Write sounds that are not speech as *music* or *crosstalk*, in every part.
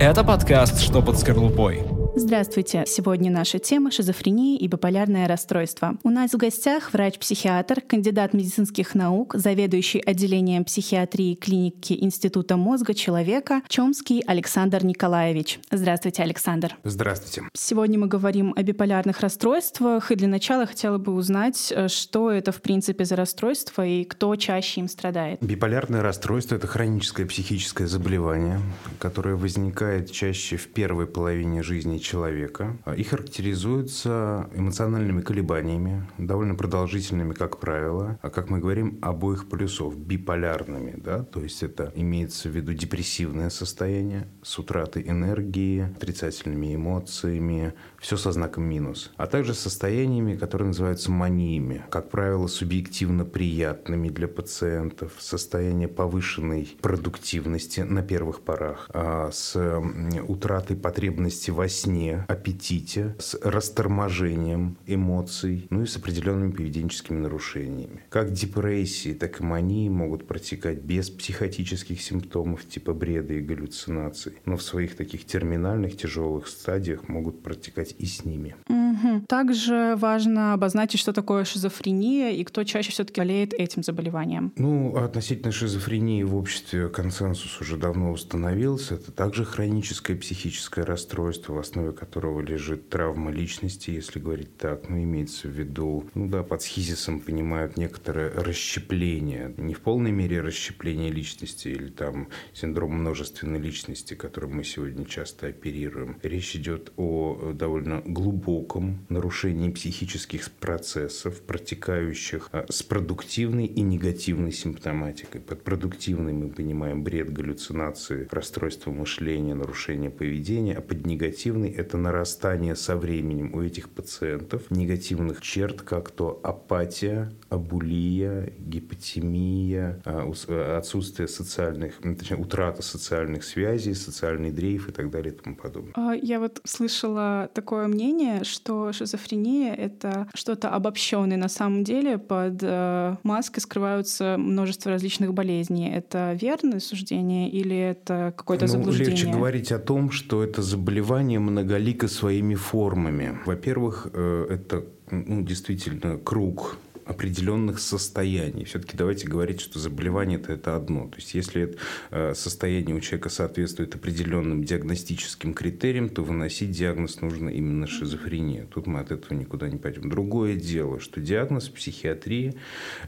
Это подкаст «Что под скорлупой?» Здравствуйте! Сегодня наша тема — шизофрения и биполярное расстройство. У нас в гостях врач-психиатр, кандидат медицинских наук, заведующий отделением психиатрии клиники Института мозга человека Чомский Александр Николаевич. Здравствуйте, Александр. Здравствуйте. Сегодня мы говорим о биполярных расстройствах, и для начала хотела бы узнать, э, что это в принципе за расстройство и кто чаще им страдает. Биполярное расстройство — это хроническое психическое заболевание, которое возникает чаще в первой половине жизни человека а, и характеризуются эмоциональными колебаниями, довольно продолжительными, как правило, а как мы говорим, обоих полюсов, биполярными, да, то есть это имеется в виду депрессивное состояние с утратой энергии, отрицательными эмоциями, все со знаком минус, а также состояниями, которые называются маниями, как правило, субъективно приятными для пациентов, состояние повышенной продуктивности на первых порах, а с утратой потребности во сне, сне, аппетите, с расторможением эмоций, ну и с определенными поведенческими нарушениями. Как депрессии, так и мании могут протекать без психотических симптомов типа бреда и галлюцинаций, но в своих таких терминальных тяжелых стадиях могут протекать и с ними. Угу. Также важно обозначить, что такое шизофрения и кто чаще все-таки болеет этим заболеванием. Ну, относительно шизофрении в обществе консенсус уже давно установился. Это также хроническое психическое расстройство, в основе которого лежит травма личности, если говорить так. Ну, имеется в виду, ну да, под схизисом понимают некоторое расщепление. Не в полной мере расщепление личности или там синдром множественной личности, которым мы сегодня часто оперируем. Речь идет о довольно глубоком нарушении психических процессов, протекающих а, с продуктивной и негативной симптоматикой. Под продуктивной мы понимаем бред, галлюцинации, расстройство мышления, нарушение поведения, а под негативной негативный – это нарастание со временем у этих пациентов негативных черт, как то апатия, абулия, гипотемия, а, э, отсутствие социальных, точнее, утрата социальных связей, социальный дрейф и так далее и тому подобное. А, я вот слышала такое мнение, что шизофрения — это что-то обобщенное. На самом деле под э, маской скрываются множество различных болезней. Это верное суждение или это какое-то ну, заблуждение? Легче говорить о том, что это заболевание многолико своими формами. Во-первых, э, это ну, действительно круг определенных состояний. Все-таки давайте говорить, что заболевание это, это одно. То есть, если э, состояние у человека соответствует определенным диагностическим критериям, то выносить диагноз нужно именно шизофрения. Тут мы от этого никуда не пойдем. Другое дело, что диагноз психиатрии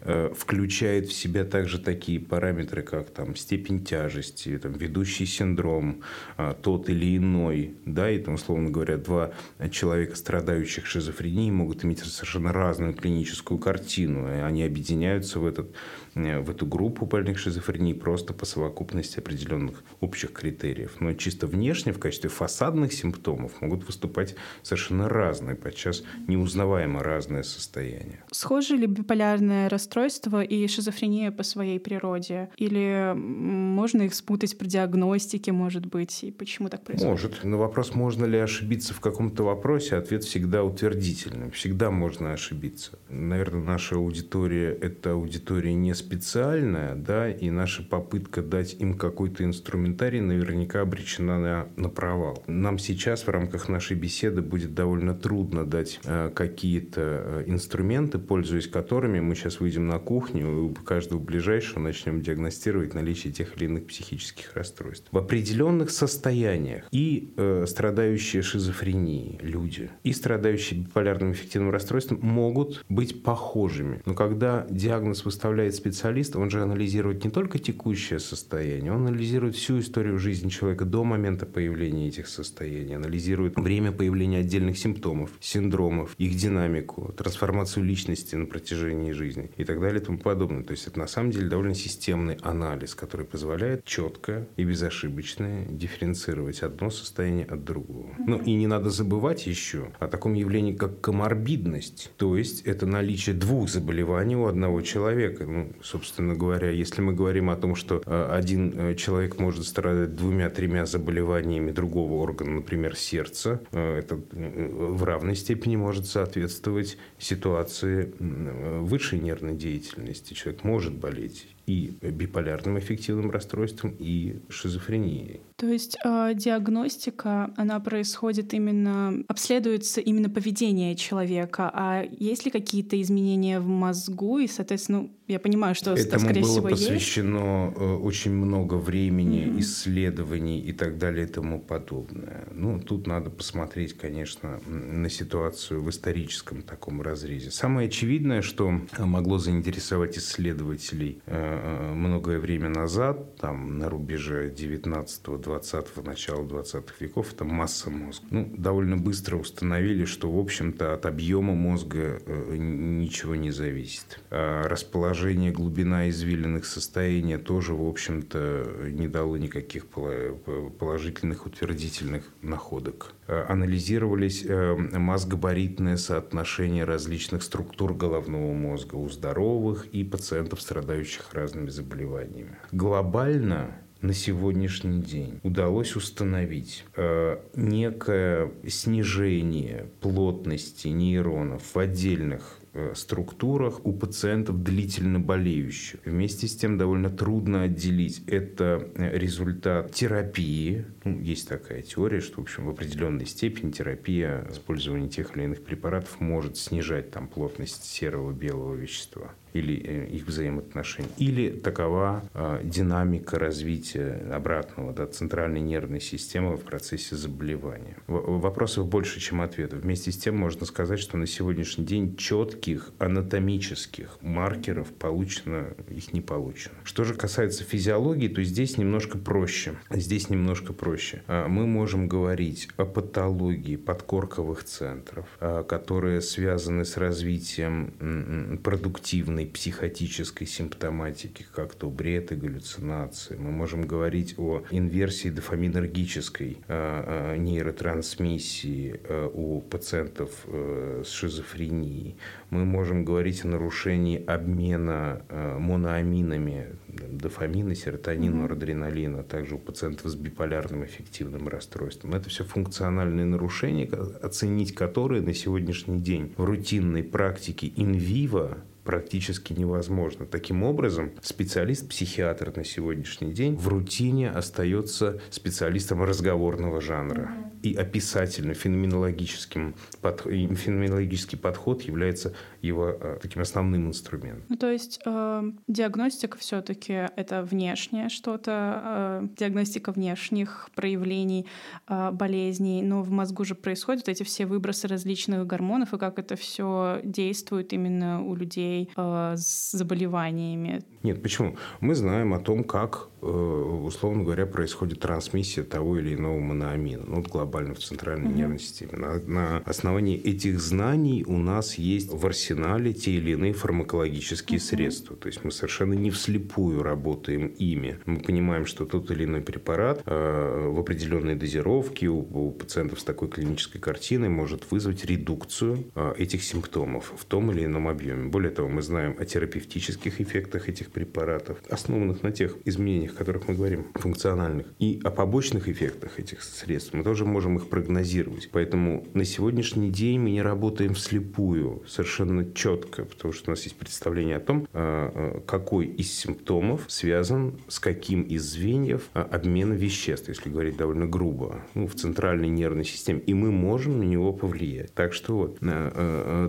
э, включает в себя также такие параметры, как там, степень тяжести, там, ведущий синдром, э, тот или иной. Да, и там, условно говоря, два человека, страдающих шизофренией, могут иметь совершенно разную клиническую картину картину. И они объединяются в, этот, в эту группу больных шизофрении просто по совокупности определенных общих критериев. Но чисто внешне, в качестве фасадных симптомов, могут выступать совершенно разные, подчас неузнаваемо разные состояния. Схожи ли биполярное расстройство и шизофрения по своей природе? Или можно их спутать при диагностике, может быть? И почему так происходит? Может. Но вопрос, можно ли ошибиться в каком-то вопросе, ответ всегда утвердительный. Всегда можно ошибиться. Наверное, наша аудитория – это аудитория не специальная, да, и наша попытка дать им какой-то инструментарий наверняка обречена на, на провал. Нам сейчас в рамках нашей беседы будет довольно трудно дать э, какие-то э, инструменты, пользуясь которыми мы сейчас выйдем на кухню и у каждого ближайшего начнем диагностировать наличие тех или иных психических расстройств. В определенных состояниях и э, страдающие шизофренией люди, и страдающие биполярным эффективным расстройством могут быть похожи похожими. Но когда диагноз выставляет специалист, он же анализирует не только текущее состояние, он анализирует всю историю жизни человека до момента появления этих состояний, анализирует время появления отдельных симптомов, синдромов, их динамику, трансформацию личности на протяжении жизни и так далее и тому подобное. То есть это на самом деле довольно системный анализ, который позволяет четко и безошибочно дифференцировать одно состояние от другого. Ну и не надо забывать еще о таком явлении, как коморбидность, то есть это наличие двух заболеваний у одного человека. Ну, собственно говоря, если мы говорим о том, что э, один э, человек может страдать двумя-тремя заболеваниями другого органа, например, сердца, э, это в равной степени может соответствовать ситуации высшей нервной деятельности. Человек может болеть и биполярным аффективным расстройством, и шизофренией. То есть э, диагностика, она происходит именно, обследуется именно поведение человека, а есть ли какие-то изменения в мозгу, и, соответственно, ну, я понимаю, что, Этому скорее было всего, посвящено есть. Э, очень много времени, mm-hmm. исследований и так далее и тому подобное. Ну, тут надо посмотреть, конечно, на ситуацию в историческом таком разрезе. Самое очевидное, что могло заинтересовать исследователей э, многое время назад, там, на рубеже 19-20 20-го, начала 20-х веков, это масса мозга. Ну, довольно быстро установили, что, в общем-то, от объема мозга э, ничего не зависит. А расположение, глубина извилинных состояний тоже, в общем-то, не дало никаких положительных утвердительных находок. Анализировались э, мозгобаритное соотношение различных структур головного мозга у здоровых и пациентов, страдающих разными заболеваниями. Глобально на сегодняшний день удалось установить э, некое снижение плотности нейронов в отдельных Э, структурах у пациентов длительно болеющих. Вместе с тем довольно трудно отделить. Это э, результат терапии. Ну, есть такая теория, что в, общем, в определенной степени терапия использования тех или иных препаратов может снижать там, плотность серого белого вещества или э, их взаимоотношений. Или такова э, динамика развития обратного да, центральной нервной системы в процессе заболевания. В- вопросов больше, чем ответов. Вместе с тем можно сказать, что на сегодняшний день четких анатомических маркеров получено, их не получено. Что же касается физиологии, то здесь немножко проще. Здесь немножко проще. А, мы можем говорить о патологии подкорковых центров, а, которые связаны с развитием продуктивной психотической симптоматики, как то бред и галлюцинации. Мы можем говорить о инверсии дофаминергической а, нейротрансмиссии у пациентов э, с шизофренией мы можем говорить о нарушении обмена моноаминами дофамина, серотонина, норадреналина, а также у пациентов с биполярным эффективным расстройством. Это все функциональные нарушения, оценить которые на сегодняшний день в рутинной практике инвиво практически невозможно. Таким образом, специалист-психиатр на сегодняшний день в рутине остается специалистом разговорного жанра. И описательно-феноменологическим под, феноменологический подход является его э, таким основным инструментом. Ну, то есть э, диагностика все-таки это внешнее что-то, э, диагностика внешних проявлений э, болезней, но в мозгу же происходят эти все выбросы различных гормонов, и как это все действует именно у людей э, с заболеваниями. Нет, почему? Мы знаем о том, как, условно говоря, происходит трансмиссия того или иного моноамина, ну, глобально в центральной mm-hmm. нервной системе. На, на основании этих знаний у нас есть в арсенале те или иные фармакологические uh-huh. средства. То есть мы совершенно не вслепую работаем ими. Мы понимаем, что тот или иной препарат э, в определенной дозировке у, у пациентов с такой клинической картиной может вызвать редукцию э, этих симптомов в том или ином объеме. Более того, мы знаем о терапевтических эффектах этих препаратов, основанных на тех изменениях, о которых мы говорим, функциональных, и о побочных эффектах этих средств. Мы тоже можем их прогнозировать. Поэтому на сегодняшний день мы не работаем вслепую. Совершенно четко, потому что у нас есть представление о том, а, а, какой из симптомов связан с каким из звеньев а, обмена веществ, если говорить довольно грубо, ну, в центральной нервной системе, и мы можем на него повлиять. Так что вот.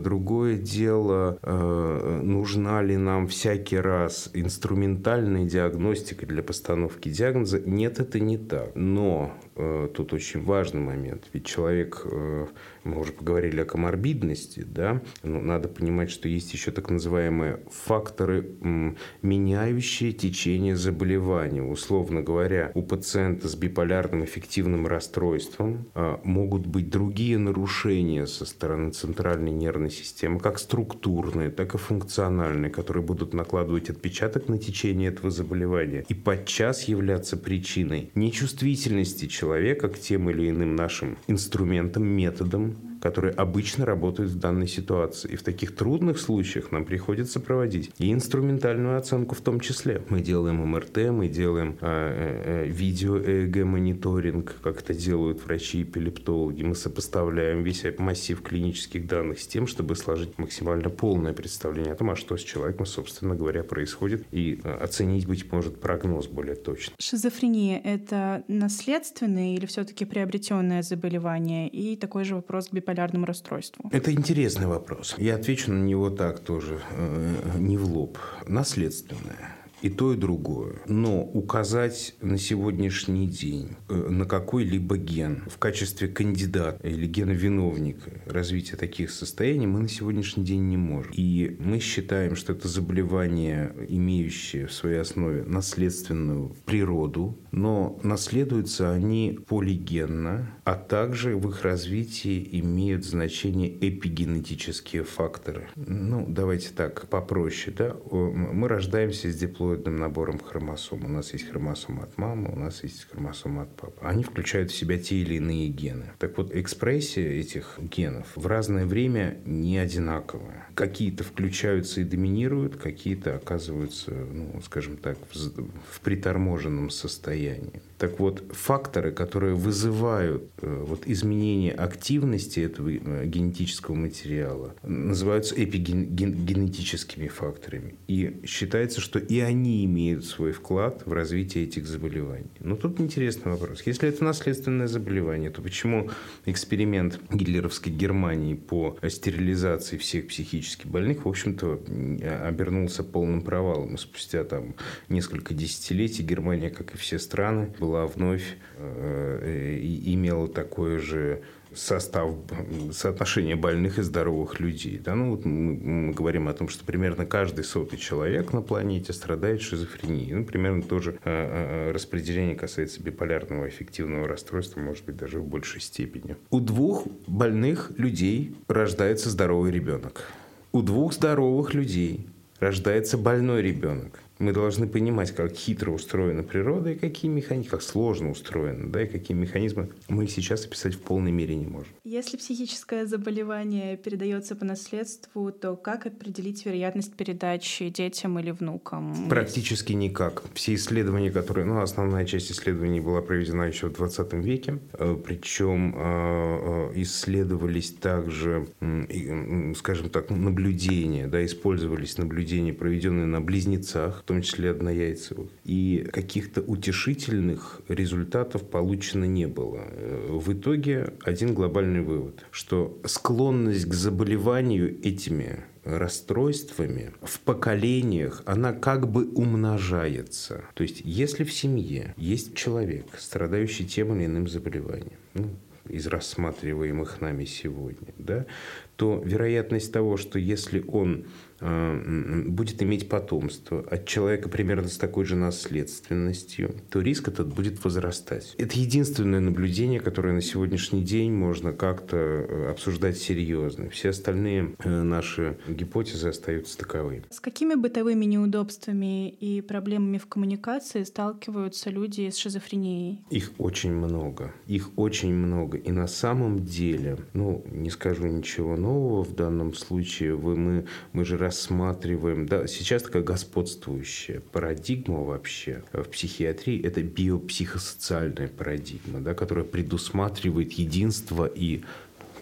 Другое дело, нужна ли нам всякий раз инструментальная диагностика для постановки диагноза? Нет, это не так. Но тут очень важный момент. Ведь человек мы уже поговорили о коморбидности, да, но надо понимать, что есть еще так называемые факторы, меняющие течение заболевания. Условно говоря, у пациента с биполярным эффективным расстройством а, могут быть другие нарушения со стороны центральной нервной системы, как структурные, так и функциональные, которые будут накладывать отпечаток на течение этого заболевания и подчас являться причиной нечувствительности человека к тем или иным нашим инструментам, методам, которые обычно работают в данной ситуации. И в таких трудных случаях нам приходится проводить и инструментальную оценку в том числе. Мы делаем МРТ, мы делаем э, э, видео-ЭЭГ-мониторинг, как это делают врачи-эпилептологи. Мы сопоставляем весь массив клинических данных с тем, чтобы сложить максимально полное представление о том, а что с человеком, собственно говоря, происходит, и э, оценить, быть может, прогноз более точно. Шизофрения — это наследственное или все-таки приобретенное заболевание? И такой же вопрос к биполярному расстройству. Это интересный вопрос. Я отвечу на него так тоже, э, не в лоб. Наследственное и то, и другое. Но указать на сегодняшний день э, на какой-либо ген в качестве кандидата или гена-виновника развития таких состояний мы на сегодняшний день не можем. И мы считаем, что это заболевание, имеющее в своей основе наследственную природу, но наследуются они полигенно, а также в их развитии имеют значение эпигенетические факторы. Ну, давайте так, попроще. Да? Мы рождаемся с диплоидным набором хромосом. У нас есть хромосома от мамы, у нас есть хромосома от папы. Они включают в себя те или иные гены. Так вот, экспрессия этих генов в разное время не одинаковая. Какие-то включаются и доминируют, какие-то оказываются, ну, скажем так, в, в приторможенном состоянии. Так вот, факторы, которые вызывают э, вот, изменение активности этого э, генетического материала, называются эпигенетическими факторами. И считается, что и они имеют свой вклад в развитие этих заболеваний. Но тут интересный вопрос. Если это наследственное заболевание, то почему эксперимент гитлеровской Германии по стерилизации всех психически больных, в общем-то, обернулся полным провалом. И спустя там несколько десятилетий Германия, как и все страны, была была вновь э, имела такое же состав, соотношение больных и здоровых людей. Да? Ну, вот мы, мы говорим о том, что примерно каждый сотый человек на планете страдает шизофренией. Ну, примерно тоже э, э, распределение касается биполярного аффективного расстройства, может быть, даже в большей степени. У двух больных людей рождается здоровый ребенок. У двух здоровых людей рождается больной ребенок мы должны понимать, как хитро устроена природа и какие механизмы, как сложно устроена, да, и какие механизмы мы сейчас описать в полной мере не можем. Если психическое заболевание передается по наследству, то как определить вероятность передачи детям или внукам? Практически никак. Все исследования, которые, ну, основная часть исследований была проведена еще в 20 веке, э, причем э, э, исследовались также, скажем так, наблюдения, да, использовались наблюдения, проведенные на близнецах, том числе однояйцевых. И каких-то утешительных результатов получено не было. В итоге один глобальный вывод, что склонность к заболеванию этими расстройствами в поколениях она как бы умножается. То есть, если в семье есть человек, страдающий тем или иным заболеванием, ну, из рассматриваемых нами сегодня, да, то вероятность того, что если он будет иметь потомство от человека примерно с такой же наследственностью, то риск этот будет возрастать. Это единственное наблюдение, которое на сегодняшний день можно как-то э, обсуждать серьезно. Все остальные э, наши гипотезы остаются таковыми. С какими бытовыми неудобствами и проблемами в коммуникации сталкиваются люди с шизофренией? Их очень много. Их очень много. И на самом деле, ну, не скажу ничего нового в данном случае, вы, мы, мы же раз рассматриваем, да, сейчас такая господствующая парадигма вообще в психиатрии – это биопсихосоциальная парадигма, да, которая предусматривает единство и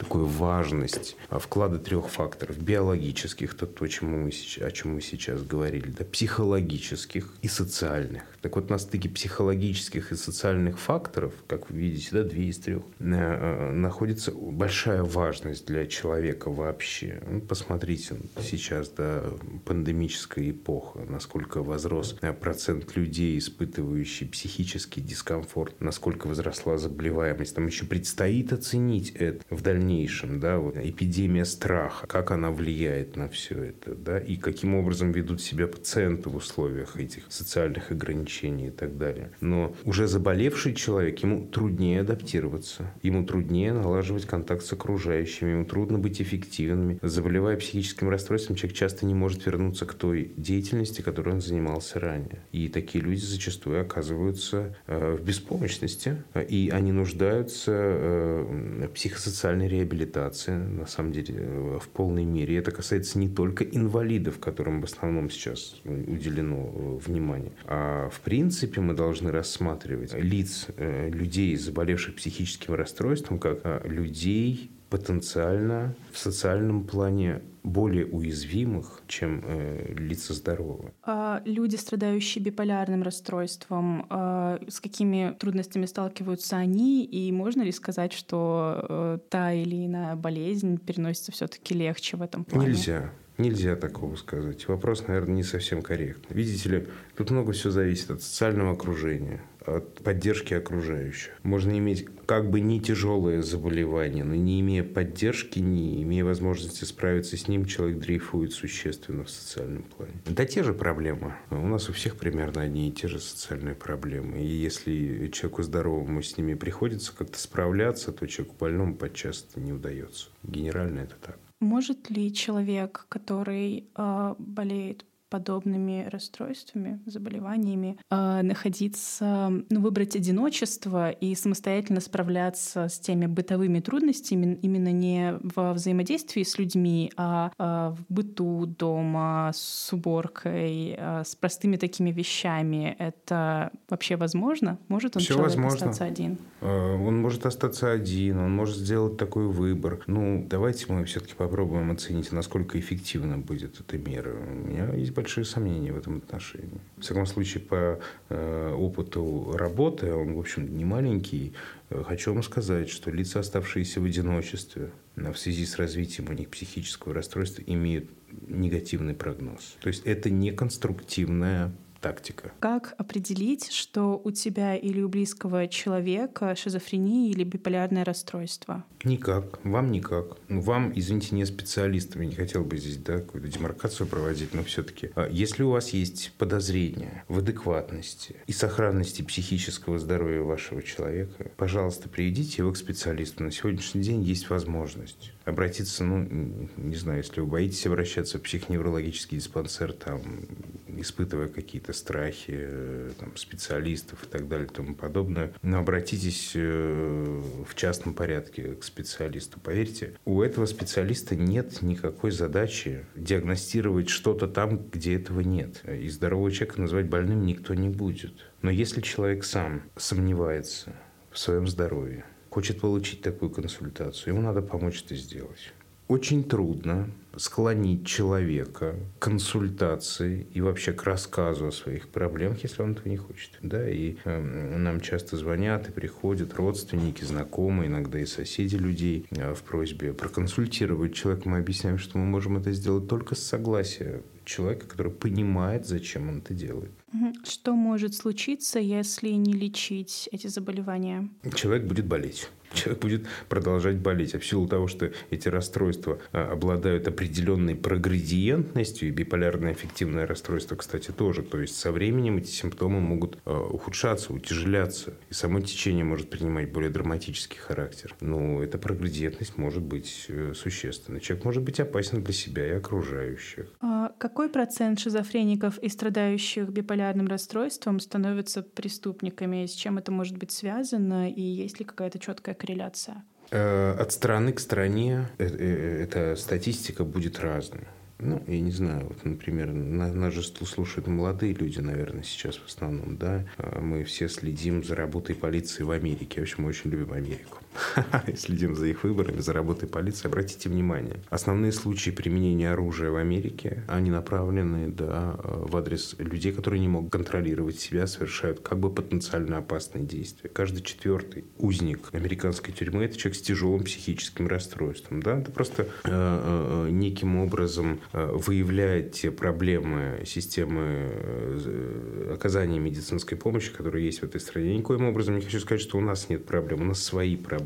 такую важность а, вклада трех факторов. Биологических, это то, чему мы, о чем мы сейчас говорили, да, психологических и социальных. Так вот, на стыке психологических и социальных факторов, как вы видите, да, две из трех, э, э, находится большая важность для человека вообще. Ну, посмотрите сейчас, да, пандемическая эпоха, насколько возрос э, процент людей, испытывающих психический дискомфорт, насколько возросла заболеваемость. Там еще предстоит оценить это в дальнейшем, да, вот, эпидемия страха, как она влияет на все это, да, и каким образом ведут себя пациенты в условиях этих социальных ограничений и так далее. Но уже заболевший человек, ему труднее адаптироваться, ему труднее налаживать контакт с окружающими, ему трудно быть эффективными. Заболевая психическим расстройством, человек часто не может вернуться к той деятельности, которой он занимался ранее. И такие люди зачастую оказываются э, в беспомощности, и они нуждаются э, в психосоциальной реабилитация, на самом деле, э, в полной мере. Это касается не только инвалидов, которым в основном сейчас уделено э, внимание, а в принципе мы должны рассматривать лиц людей, заболевших психическим расстройством, как людей, потенциально в социальном плане более уязвимых, чем э, лица здоровые. А люди, страдающие биполярным расстройством, э, с какими трудностями сталкиваются они, и можно ли сказать, что э, та или иная болезнь переносится все-таки легче в этом плане? Нельзя. Нельзя такого сказать. Вопрос, наверное, не совсем корректный. Видите ли, тут много всего зависит от социального окружения, от поддержки окружающих. Можно иметь как бы не тяжелое заболевание, но не имея поддержки, не имея возможности справиться с ним, человек дрейфует существенно в социальном плане. Да те же проблемы. У нас у всех примерно одни и те же социальные проблемы. И если человеку здоровому с ними приходится как-то справляться, то человеку больному подчас не удается. Генерально это так. Может ли человек, который э, болеет подобными расстройствами, заболеваниями, э, находиться, ну, выбрать одиночество и самостоятельно справляться с теми бытовыми трудностями, именно не во взаимодействии с людьми, а э, в быту дома, с уборкой, э, с простыми такими вещами. Это вообще возможно? Может он Все человек возможно. остаться один? Он может остаться один, он может сделать такой выбор. Ну, давайте мы все-таки попробуем оценить, насколько эффективно будет эта мера. У меня есть большие сомнения в этом отношении. В всяком случае, по э, опыту работы, он, в общем, не маленький, э, хочу вам сказать, что лица, оставшиеся в одиночестве в связи с развитием у них психического расстройства, имеют негативный прогноз. То есть это не конструктивная тактика. Как определить, что у тебя или у близкого человека шизофрения или биполярное расстройство? Никак. Вам никак. Ну, вам, извините, не специалистом. Я не хотел бы здесь да, какую-то демаркацию проводить, но все-таки. А если у вас есть подозрение в адекватности и сохранности психического здоровья вашего человека, пожалуйста, приведите его к специалисту. На сегодняшний день есть возможность обратиться, ну, не знаю, если вы боитесь обращаться в психоневрологический диспансер, там, испытывая какие-то страхи э, там, специалистов и так далее и тому подобное, но обратитесь э, в частном порядке к специалисту. Поверьте, у этого специалиста нет никакой задачи диагностировать что-то там, где этого нет. И здорового человека назвать больным никто не будет. Но если человек сам сомневается в своем здоровье, хочет получить такую консультацию, ему надо помочь это сделать. Очень трудно склонить человека к консультации и вообще к рассказу о своих проблемах, если он этого не хочет. Да, и э, нам часто звонят и приходят родственники, знакомые, иногда и соседи людей э, в просьбе проконсультировать человека. Мы объясняем, что мы можем это сделать только с согласия человека, который понимает, зачем он это делает. Что может случиться, если не лечить эти заболевания? Человек будет болеть человек будет продолжать болеть. А в силу того, что эти расстройства а, обладают определенной прогредиентностью, и биполярное эффективное расстройство, кстати, тоже, то есть со временем эти симптомы могут а, ухудшаться, утяжеляться, и само течение может принимать более драматический характер. Но эта прогредиентность может быть э, существенной. Человек может быть опасен для себя и окружающих. А какой процент шизофреников и страдающих биполярным расстройством становятся преступниками? С чем это может быть связано? И есть ли какая-то четкая корреляция? Э, от страны к стране э, э, эта статистика будет разной. Ну, я не знаю, вот, например, нас же слушают молодые люди, наверное, сейчас в основном, да. А мы все следим за работой полиции в Америке. В общем, мы очень любим Америку. *laughs* Следим за их выборами, за работой полиции. Обратите внимание, основные случаи применения оружия в Америке, они направлены, да, в адрес людей, которые не могут контролировать себя, совершают как бы потенциально опасные действия. Каждый четвертый узник американской тюрьмы – это человек с тяжелым психическим расстройством, да. Это просто э, э, неким образом Э, выявляет те проблемы системы э, оказания медицинской помощи, которые есть в этой стране. Я никоим образом не хочу сказать, что у нас нет проблем, у нас свои проблемы.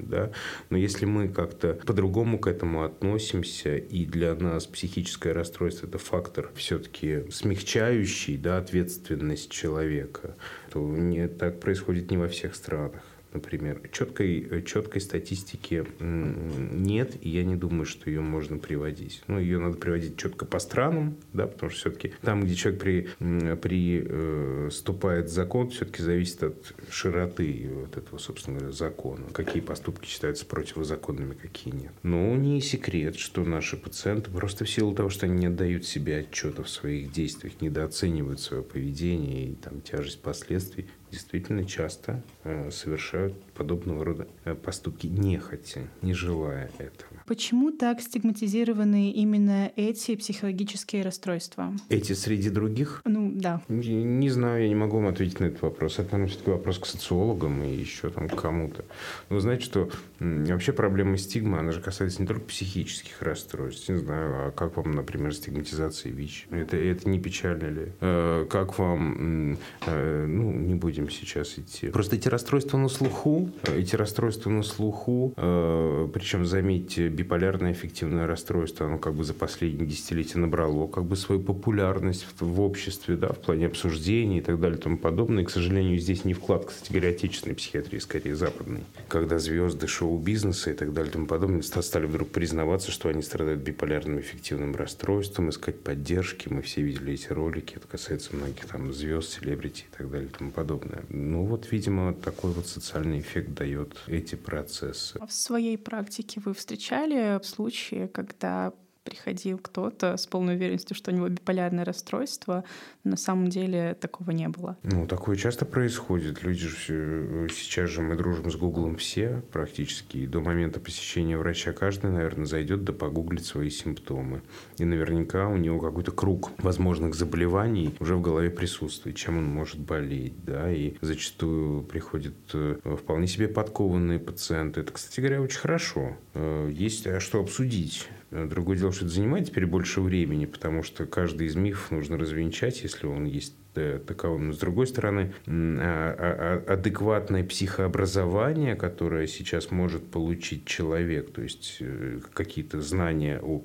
Да? Но если мы как-то по-другому к этому относимся, и для нас психическое расстройство – это фактор все-таки смягчающий да, ответственность человека, то не, так происходит не во всех странах. Например. Четкой, четкой статистики нет, и я не думаю, что ее можно приводить. Ну, ее надо приводить четко по странам, да, потому что все-таки там, где человек при, приступает э, закон, все-таки зависит от широты вот этого, собственно говоря, закона. Какие поступки считаются противозаконными, какие нет. Но не секрет, что наши пациенты просто в силу того, что они не отдают себе отчета в своих действиях, недооценивают свое поведение и там тяжесть последствий, действительно часто э, совершают подобного рода э, поступки нехотя, не желая этого. Почему так стигматизированы именно эти психологические расстройства? Эти среди других? Ну, да. Не, не знаю, я не могу вам ответить на этот вопрос. Это, наверное, все-таки вопрос к социологам и еще там к кому-то. Вы знаете, что вообще проблема стигмы, она же касается не только психических расстройств. Не знаю, а как вам, например, стигматизация ВИЧ? Это, это не печально ли? Э, как вам, э, ну, не будем сейчас идти. Просто эти расстройства на слуху, эти расстройства на слуху, э, причем, заметьте, биполярное эффективное расстройство, оно как бы за последние десятилетия набрало как бы свою популярность в, в обществе, да, в плане обсуждений и так далее и тому подобное. И, к сожалению, здесь не вклад, кстати говоря, отечественной психиатрии, скорее западной. Когда звезды шоу-бизнеса и так далее и тому подобное стали вдруг признаваться, что они страдают биполярным эффективным расстройством, искать поддержки. Мы все видели эти ролики. Это касается многих там звезд, селебрити и так далее и тому подобное. Ну вот, видимо, такой вот социальный эффект дает эти процессы. В своей практике вы встречали случаи, когда приходил кто-то с полной уверенностью, что у него биполярное расстройство. На самом деле такого не было. Ну, такое часто происходит. Люди же все... Сейчас же мы дружим с Гуглом все практически. И до момента посещения врача каждый, наверное, зайдет да погуглит свои симптомы. И наверняка у него какой-то круг возможных заболеваний уже в голове присутствует, чем он может болеть. Да? И зачастую приходят э, вполне себе подкованные пациенты. Это, кстати говоря, очень хорошо. Э, есть а что обсудить Э, другое дело, что это занимает теперь больше времени, потому что каждый из мифов нужно развенчать, если он есть э, таковым. Но, с другой стороны, а, а, а, адекватное психообразование, которое сейчас может получить человек, то есть э, какие-то знания о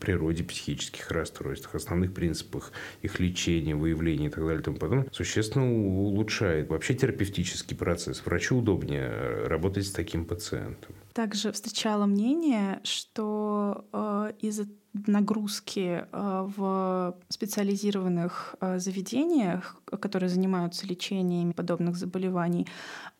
природе психических расстройств, основных принципах их лечения, выявления и так далее и тому подобное, существенно улучшает вообще терапевтический процесс. Врачу удобнее работать с таким пациентом. Также встречала мнение, что э, из-за нагрузки э, в специализированных э, заведениях, которые занимаются лечением подобных заболеваний,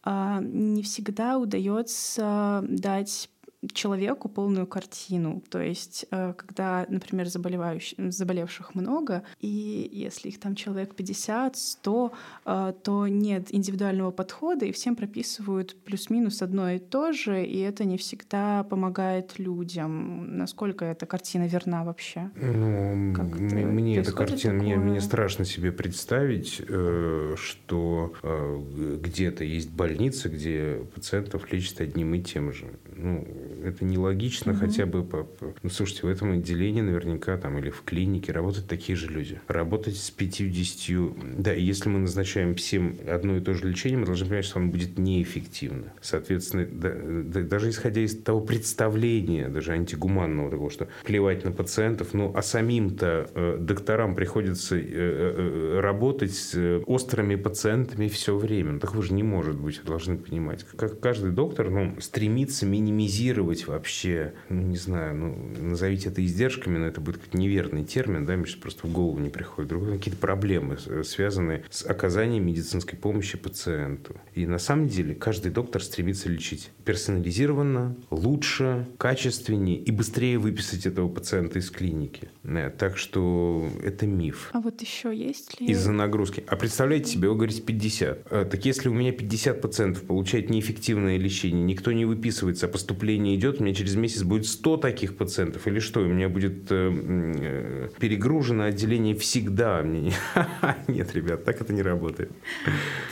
э, не всегда удается дать человеку полную картину. То есть, э, когда, например, заболевших много, и если их там человек 50, 100, э, то нет индивидуального подхода, и всем прописывают плюс-минус одно и то же, и это не всегда помогает людям. Насколько эта картина верна вообще? Ну, как мне эта картина, мне, мне страшно себе представить, э, что где-то есть больница, где пациентов лечат одним и тем же. Ну, это нелогично, угу. хотя бы по. Ну, слушайте, в этом отделении наверняка там или в клинике работают такие же люди. Работать с 50... Да, и если мы назначаем всем одно и то же лечение, мы должны понимать, что оно будет неэффективно. Соответственно, да, да, даже исходя из того представления, даже антигуманного такого, что плевать на пациентов, ну, а самим-то э, докторам приходится э, э, э работать с э, острыми пациентами все время. Ну, такого же не может быть, вы должны понимать. Как каждый доктор ну, стремится минимизировать вообще, ну, не знаю, ну, назовите это издержками, но это будет какой-то неверный термин, да, мне сейчас просто в голову не приходит. Другое, какие-то проблемы, связанные с оказанием медицинской помощи пациенту. И на самом деле каждый доктор стремится лечить персонализированно, лучше, качественнее и быстрее выписать этого пациента из клиники. Э, так что это миф. А вот еще есть ли... Из-за нагрузки. А представляете себе, вы говорите 50. Э, так если у меня 50 пациентов получает неэффективное лечение, никто не выписывается, а поступление идет, у меня через месяц будет 100 таких пациентов или что? У меня будет э, э, перегружено отделение всегда. *laughs* Нет, ребят, так это не работает.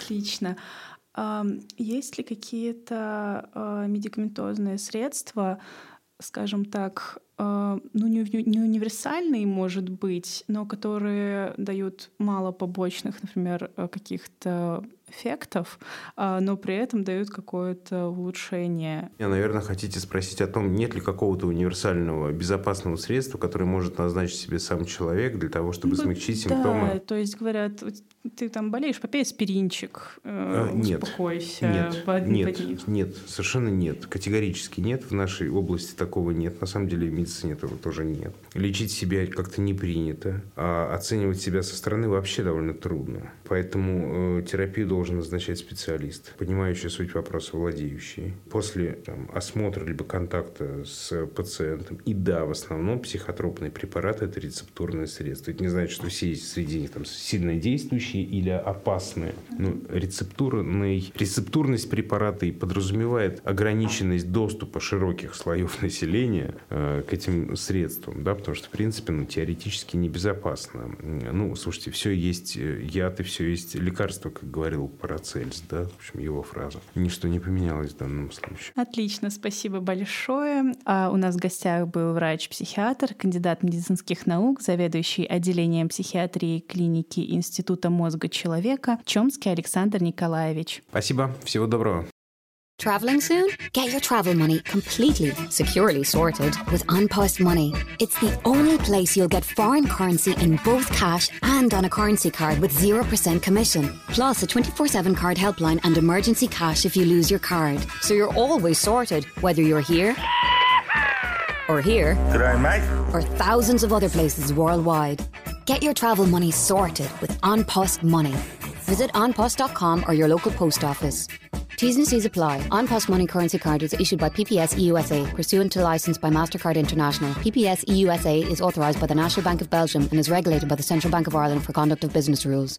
Отлично. Есть ли какие-то а, медикаментозные средства, скажем так, э, ну, не, не универсальные, может быть, но которые дают мало побочных, например, э, каких-то эффектов, а, но при этом дают какое-то улучшение. Я, наверное, хотите спросить о том, нет ли какого-то универсального безопасного средства, которое может назначить себе сам человек для того, чтобы ну, смягчить да, симптомы? то есть говорят, ты там болеешь, попей аспиринчик, э, а, нет, успокойся. Нет, под, нет, под нет, совершенно нет. Категорически нет. В нашей области такого нет. На самом деле медицине этого тоже нет. Лечить себя как-то не принято. А оценивать себя со стороны вообще довольно трудно. Поэтому э, терапию должен назначать специалист, понимающий суть вопроса, владеющий. После там, осмотра либо контакта с пациентом. И да, в основном психотропные препараты – это рецептурные средства. Это не значит, что все среди них там сильно действующие или опасные. Ну, рецептурный, рецептурность препарата и подразумевает ограниченность доступа широких слоев *laughs* населения э, к этим средствам, да, потому что, в принципе, ну, теоретически небезопасно. Ну, слушайте, все есть э, яд и все есть лекарство, как говорил Парацельс, да, в общем, его фраза. Ничто не поменялось в данном случае. Отлично, спасибо большое. А у нас в гостях был врач-психиатр, кандидат медицинских наук, заведующий отделением психиатрии клиники Института мозга человека Чомский Александр Николаевич. Спасибо, всего доброго. Traveling soon? Get your travel money completely, securely sorted with OnPost Money. It's the only place you'll get foreign currency in both cash and on a currency card with 0% commission. Plus a 24 7 card helpline and emergency cash if you lose your card. So you're always sorted, whether you're here or here. G'day, mate. Or thousands of other places worldwide. Get your travel money sorted with OnPost Money. Visit onpost.com or your local post office. T's and C's apply. OnPost Money Currency Card is issued by PPS EUSA, pursuant to license by MasterCard International. PPS EUSA is authorised by the National Bank of Belgium and is regulated by the Central Bank of Ireland for conduct of business rules.